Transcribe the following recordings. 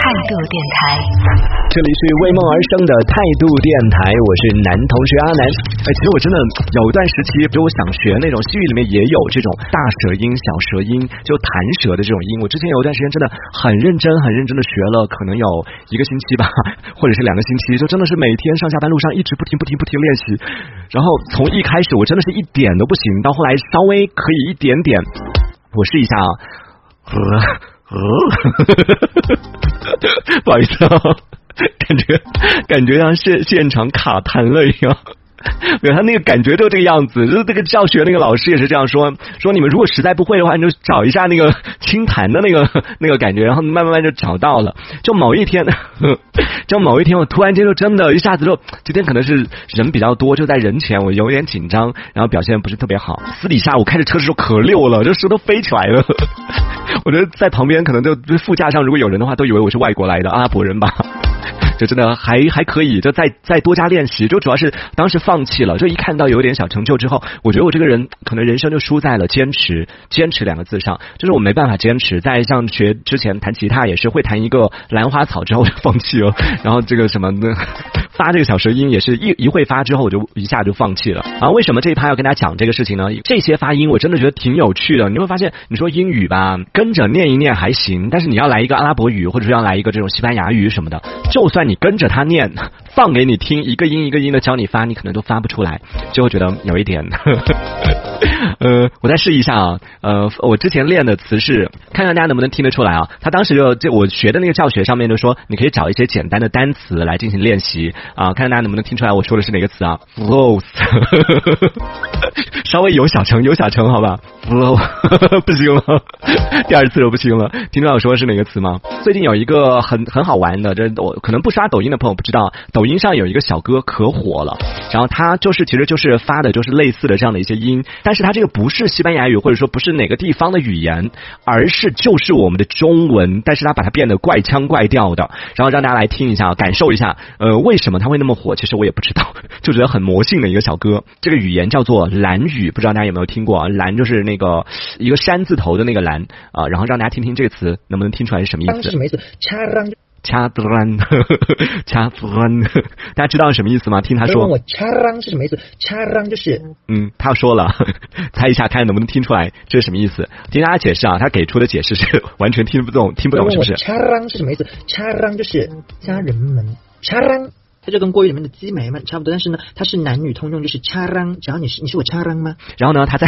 态度电台，这里是为梦而生的态度电台，我是男同学阿南。哎，其实我真的有一段时期，比如我想学那种西语里面也有这种大舌音、小舌音，就弹舌的这种音。我之前有一段时间真的很认真、很认真的学了，可能有一个星期吧，或者是两个星期，就真的是每天上下班路上一直不停、不停、不停练习。然后从一开始我真的是一点都不行，到后来稍微可以一点点。我试一下啊，呃，不好意思啊，感觉感觉像现现场卡痰了一样。没有，他那个感觉就这个样子，就是这个教学那个老师也是这样说，说你们如果实在不会的话，你就找一下那个清谈的那个那个感觉，然后慢慢慢就找到了。就某一天，就某一天，我突然间就真的一下子就，今天可能是人比较多，就在人前我有点紧张，然后表现不是特别好。私底下我开着车的时候可溜了，这舌头飞起来了。我觉得在旁边可能就副驾上如果有人的话，都以为我是外国来的阿拉伯人吧。就真的还还可以，就再再多加练习。就主要是当时放弃了，就一看到有点小成就之后，我觉得我这个人可能人生就输在了坚持，坚持两个字上。就是我没办法坚持，在像学之前弹吉他也是会弹一个兰花草之后就放弃了，然后这个什么的。发这个小舌音也是一一会发之后我就一下就放弃了啊！为什么这一趴要跟大家讲这个事情呢？这些发音我真的觉得挺有趣的。你会发现，你说英语吧，跟着念一念还行，但是你要来一个阿拉伯语，或者说要来一个这种西班牙语什么的，就算你跟着他念，放给你听，一个音一个音的教你发，你可能都发不出来，就会觉得有一点。呃，我再试一下啊。呃，我之前练的词是，看看大家能不能听得出来啊。他当时就就我学的那个教学上面就说，你可以找一些简单的单词来进行练习。啊，看看大家能不能听出来我说的是哪个词啊？Flows，稍微有小成，有小成，好吧？Flow，不行了，第二次都不行了。听出来我说的是哪个词吗？最近有一个很很好玩的，这我可能不刷抖音的朋友不知道，抖抖音上有一个小哥可火了，然后他就是其实就是发的就是类似的这样的一些音，但是他这个不是西班牙语或者说不是哪个地方的语言，而是就是我们的中文，但是他把它变得怪腔怪调的，然后让大家来听一下，感受一下，呃，为什么？他会那么火？其实我也不知道，就觉得很魔性的一个小哥。这个语言叫做蓝语，不知道大家有没有听过？啊？蓝就是那个一个山字头的那个蓝啊。然后让大家听听这个词，能不能听出来是什么意思？是什么掐啷掐啷掐啷，大家知道什么意思吗？听他说。我掐啷是什么意思？掐啷就是嗯，他说了，猜一下看能不能听出来这是什么意思？听大家解释啊，他给出的解释是 完全听不懂，听不懂是不是？掐啷是什么意思？掐啷就是家人们掐啷。它就跟国语里面的鸡眉们差不多，但是呢，它是男女通用，就是掐啷，只要你是你是我掐啷吗？然后呢，他在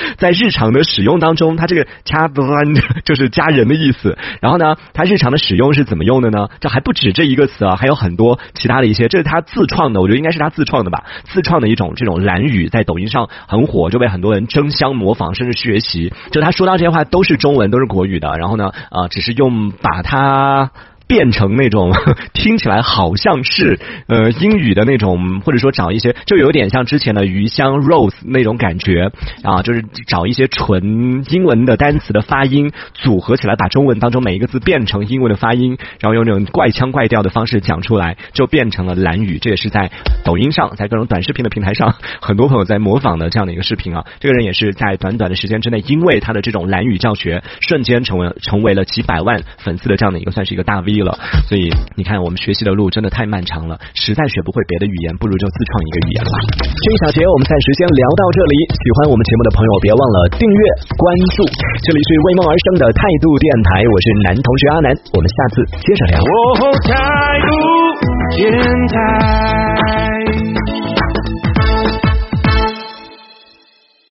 在日常的使用当中，他这个掐啷 就是家人的意思。然后呢，他日常的使用是怎么用的呢？这还不止这一个词啊，还有很多其他的一些，这是他自创的，我觉得应该是他自创的吧，自创的一种这种蓝语，在抖音上很火，就被很多人争相模仿，甚至学习。就他说到这些话都是中文，都是国语的。然后呢，啊，只是用把它。变成那种 听起来好像是呃英语的那种，或者说找一些就有点像之前的余香 Rose 那种感觉啊，就是找一些纯英文的单词的发音组合起来，把中文当中每一个字变成英文的发音，然后用那种怪腔怪调的方式讲出来，就变成了蓝语。这也是在抖音上，在各种短视频的平台上，很多朋友在模仿的这样的一个视频啊。这个人也是在短短的时间之内，因为他的这种蓝语教学，瞬间成为成为了几百万粉丝的这样的一个算是一个大 V。了，所以你看，我们学习的路真的太漫长了，实在学不会别的语言，不如就自创一个语言吧。这一小节我们暂时先聊到这里，喜欢我们节目的朋友别忘了订阅关注。这里是为梦而生的态度电台，我是男同学阿南，我们下次接着聊。态度电台。